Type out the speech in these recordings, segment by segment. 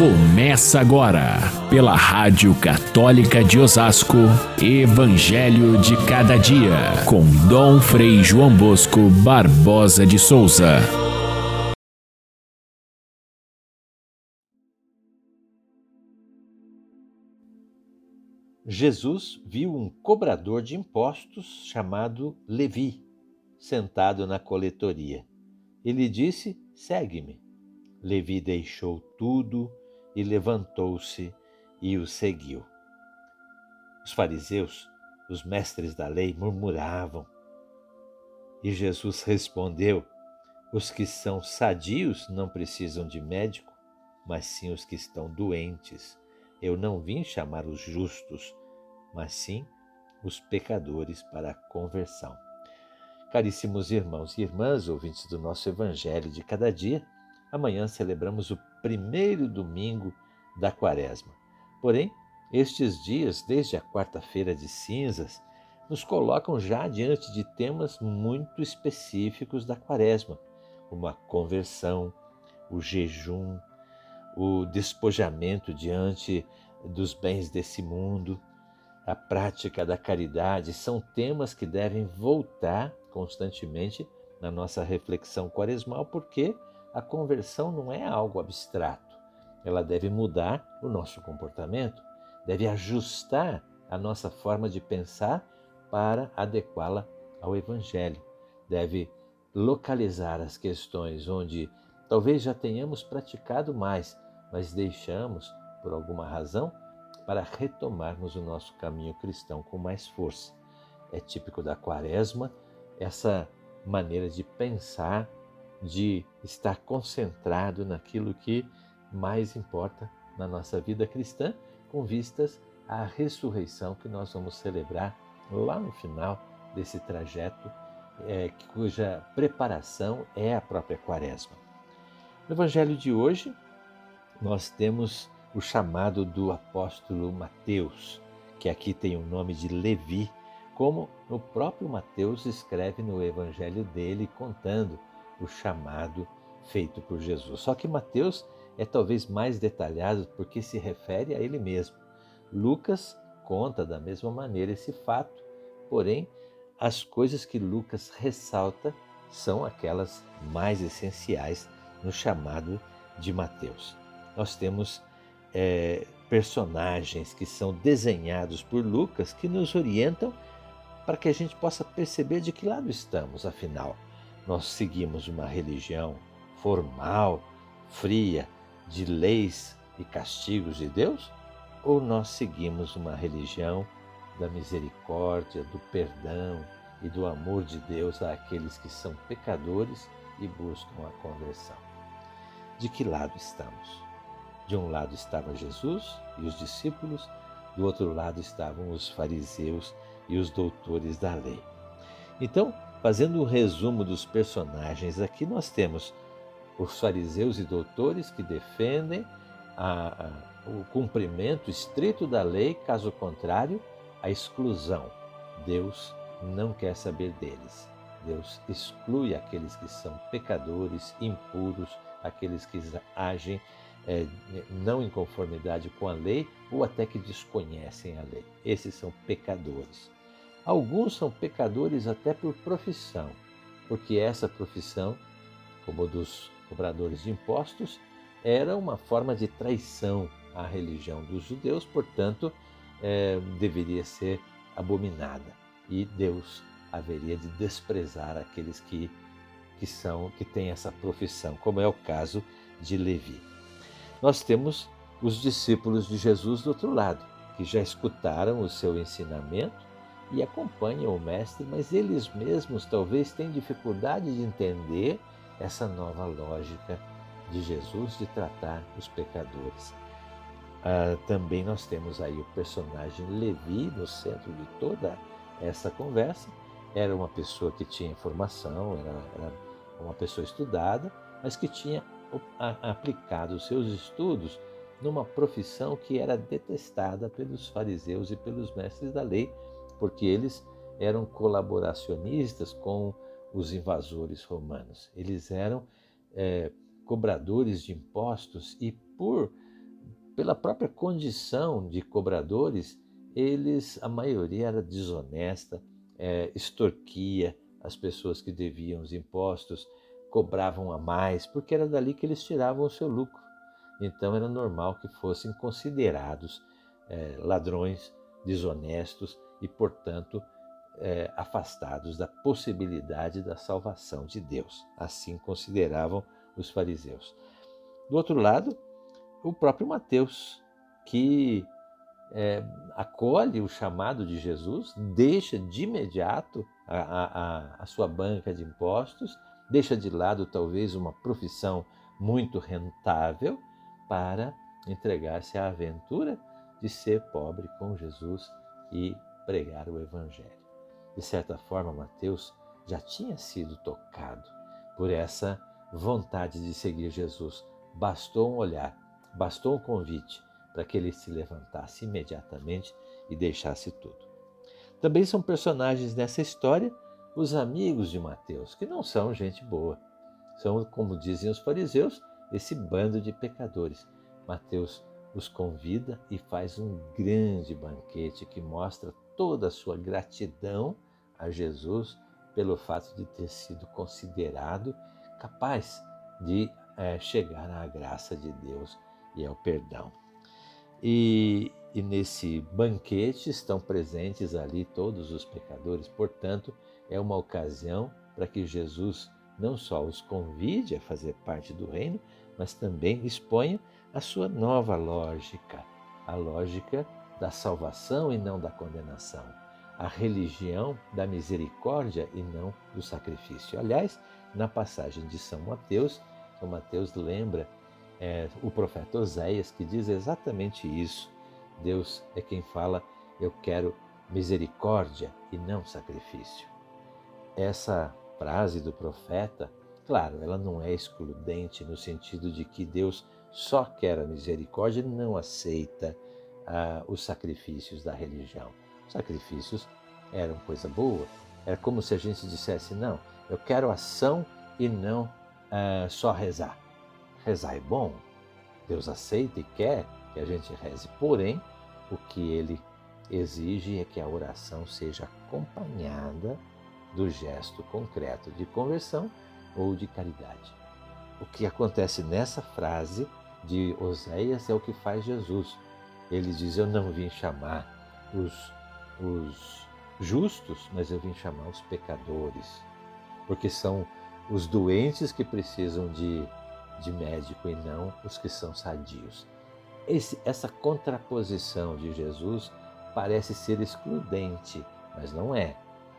Começa agora, pela Rádio Católica de Osasco, Evangelho de Cada Dia, com Dom Frei João Bosco Barbosa de Souza. Jesus viu um cobrador de impostos chamado Levi, sentado na coletoria. Ele disse: Segue-me. Levi deixou tudo e levantou-se e o seguiu. Os fariseus, os mestres da lei, murmuravam. E Jesus respondeu: Os que são sadios não precisam de médico, mas sim os que estão doentes. Eu não vim chamar os justos, mas sim os pecadores para a conversão. Caríssimos irmãos e irmãs, ouvintes do nosso Evangelho de cada dia, amanhã celebramos o primeiro domingo da Quaresma. Porém, estes dias, desde a quarta-feira de cinzas, nos colocam já diante de temas muito específicos da Quaresma, como a conversão, o jejum, o despojamento diante dos bens desse mundo, a prática da caridade, são temas que devem voltar constantemente na nossa reflexão quaresmal, porque a conversão não é algo abstrato. Ela deve mudar o nosso comportamento, deve ajustar a nossa forma de pensar para adequá-la ao Evangelho. Deve localizar as questões onde talvez já tenhamos praticado mais, mas deixamos, por alguma razão, para retomarmos o nosso caminho cristão com mais força. É típico da Quaresma essa maneira de pensar de estar concentrado naquilo que mais importa na nossa vida cristã, com vistas à ressurreição que nós vamos celebrar lá no final desse trajeto, é, cuja preparação é a própria Quaresma. No Evangelho de hoje, nós temos o chamado do apóstolo Mateus, que aqui tem o nome de Levi, como o próprio Mateus escreve no Evangelho dele, contando o chamado feito por Jesus. Só que Mateus é talvez mais detalhado porque se refere a ele mesmo. Lucas conta da mesma maneira esse fato, porém, as coisas que Lucas ressalta são aquelas mais essenciais no chamado de Mateus. Nós temos é, personagens que são desenhados por Lucas que nos orientam para que a gente possa perceber de que lado estamos, afinal nós seguimos uma religião formal, fria, de leis e castigos de Deus? Ou nós seguimos uma religião da misericórdia, do perdão e do amor de Deus àqueles que são pecadores e buscam a conversão? De que lado estamos? De um lado estava Jesus e os discípulos, do outro lado estavam os fariseus e os doutores da lei. Então, Fazendo um resumo dos personagens, aqui nós temos os fariseus e doutores que defendem a, a, o cumprimento estrito da lei, caso contrário, a exclusão. Deus não quer saber deles. Deus exclui aqueles que são pecadores, impuros, aqueles que agem é, não em conformidade com a lei ou até que desconhecem a lei. Esses são pecadores. Alguns são pecadores até por profissão, porque essa profissão, como a dos cobradores de impostos, era uma forma de traição à religião dos judeus, portanto, é, deveria ser abominada e Deus haveria de desprezar aqueles que, que são que têm essa profissão, como é o caso de Levi. Nós temos os discípulos de Jesus do outro lado, que já escutaram o seu ensinamento e acompanham o Mestre, mas eles mesmos talvez têm dificuldade de entender essa nova lógica de Jesus de tratar os pecadores. Ah, também nós temos aí o personagem Levi no centro de toda essa conversa. Era uma pessoa que tinha informação, era, era uma pessoa estudada, mas que tinha aplicado os seus estudos numa profissão que era detestada pelos fariseus e pelos mestres da lei, porque eles eram colaboracionistas com os invasores romanos. Eles eram é, cobradores de impostos e, por pela própria condição de cobradores, eles, a maioria era desonesta, é, extorquia as pessoas que deviam os impostos, cobravam a mais, porque era dali que eles tiravam o seu lucro. Então era normal que fossem considerados é, ladrões, desonestos e, portanto, é, afastados da possibilidade da salvação de Deus. Assim consideravam os fariseus. Do outro lado, o próprio Mateus, que é, acolhe o chamado de Jesus, deixa de imediato a, a, a sua banca de impostos, deixa de lado talvez uma profissão muito rentável para entregar-se à aventura de ser pobre com Jesus e pregar o Evangelho. De certa forma, Mateus já tinha sido tocado por essa vontade de seguir Jesus. Bastou um olhar, bastou um convite para que ele se levantasse imediatamente e deixasse tudo. Também são personagens nessa história os amigos de Mateus, que não são gente boa. São, como dizem os fariseus, esse bando de pecadores. Mateus os convida e faz um grande banquete que mostra toda a sua gratidão a Jesus pelo fato de ter sido considerado capaz de é, chegar à graça de Deus e ao perdão. E, e nesse banquete estão presentes ali todos os pecadores, portanto, é uma ocasião para que Jesus não só os convide a fazer parte do reino, mas também exponha a sua nova lógica, a lógica da salvação e não da condenação, a religião da misericórdia e não do sacrifício. Aliás, na passagem de São Mateus, São Mateus lembra é, o profeta Oséias que diz exatamente isso. Deus é quem fala: Eu quero misericórdia e não sacrifício. Essa frase do profeta, claro, ela não é excludente no sentido de que Deus só quer a misericórdia e não aceita ah, os sacrifícios da religião. Os sacrifícios eram coisa boa. Era como se a gente dissesse: não, eu quero ação e não ah, só rezar. Rezar é bom, Deus aceita e quer que a gente reze, porém, o que ele exige é que a oração seja acompanhada do gesto concreto de conversão ou de caridade. O que acontece nessa frase de Oséias é o que faz Jesus. Ele diz: Eu não vim chamar os, os justos, mas eu vim chamar os pecadores, porque são os doentes que precisam de, de médico e não os que são sadios. Esse, essa contraposição de Jesus parece ser excludente, mas não é.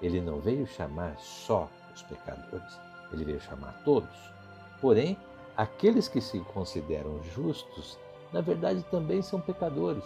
Ele não veio chamar só os pecadores, ele veio chamar todos. Porém, aqueles que se consideram justos, na verdade também são pecadores,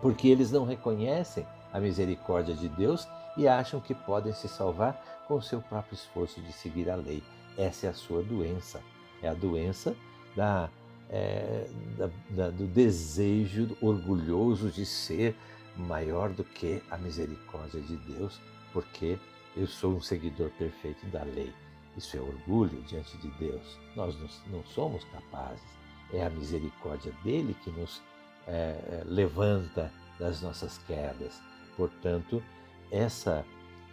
porque eles não reconhecem a misericórdia de Deus e acham que podem se salvar com seu próprio esforço de seguir a lei. Essa é a sua doença, é a doença da, é, da, da, do desejo orgulhoso de ser maior do que a misericórdia de Deus, porque eu sou um seguidor perfeito da lei. Isso é orgulho diante de Deus. Nós não somos capazes. É a misericórdia dele que nos é, é, levanta das nossas quedas. Portanto, essa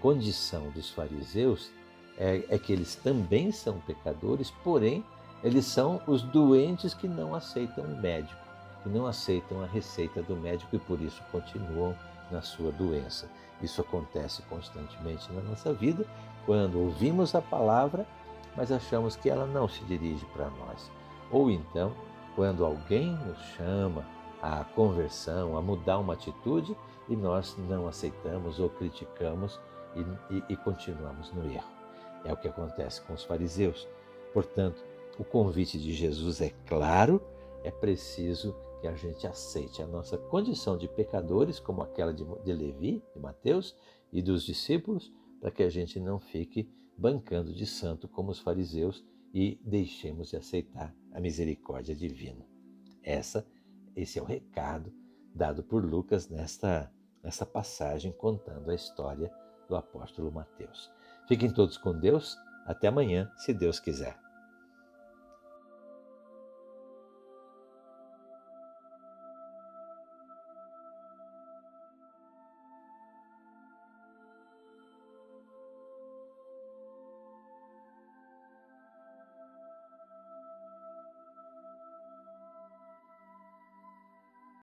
condição dos fariseus é, é, que eles também são pecadores, porém, eles são os doentes que não aceitam o médico, que não aceitam a receita do médico e por isso continuam na sua doença. Isso acontece constantemente na nossa vida, quando ouvimos a palavra, mas achamos que ela não se dirige para nós. Ou então, quando alguém nos chama à conversão, a mudar uma atitude e nós não aceitamos ou criticamos e, e, e continuamos no erro. É o que acontece com os fariseus. Portanto, o convite de Jesus é claro, é preciso que a gente aceite a nossa condição de pecadores, como aquela de, de Levi, de Mateus e dos discípulos, para que a gente não fique bancando de santo como os fariseus e deixemos de aceitar a misericórdia divina. Essa, esse é o recado dado por Lucas nesta, nesta passagem contando a história do apóstolo Mateus. Fiquem todos com Deus. Até amanhã, se Deus quiser.